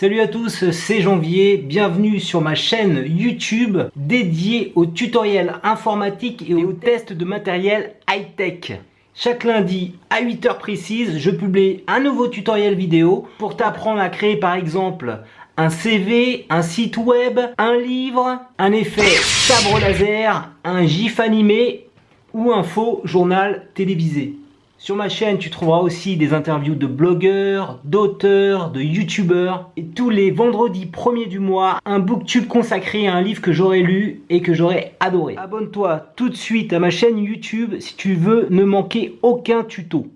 Salut à tous, c'est Janvier, bienvenue sur ma chaîne YouTube dédiée aux tutoriels informatiques et aux tests de matériel high-tech. Chaque lundi à 8h précises, je publie un nouveau tutoriel vidéo pour t'apprendre à créer par exemple un CV, un site web, un livre, un effet sabre laser, un gif animé ou un faux journal télévisé. Sur ma chaîne, tu trouveras aussi des interviews de blogueurs, d'auteurs, de youtubeurs. Et tous les vendredis premiers du mois, un booktube consacré à un livre que j'aurais lu et que j'aurais adoré. Abonne-toi tout de suite à ma chaîne YouTube si tu veux ne manquer aucun tuto.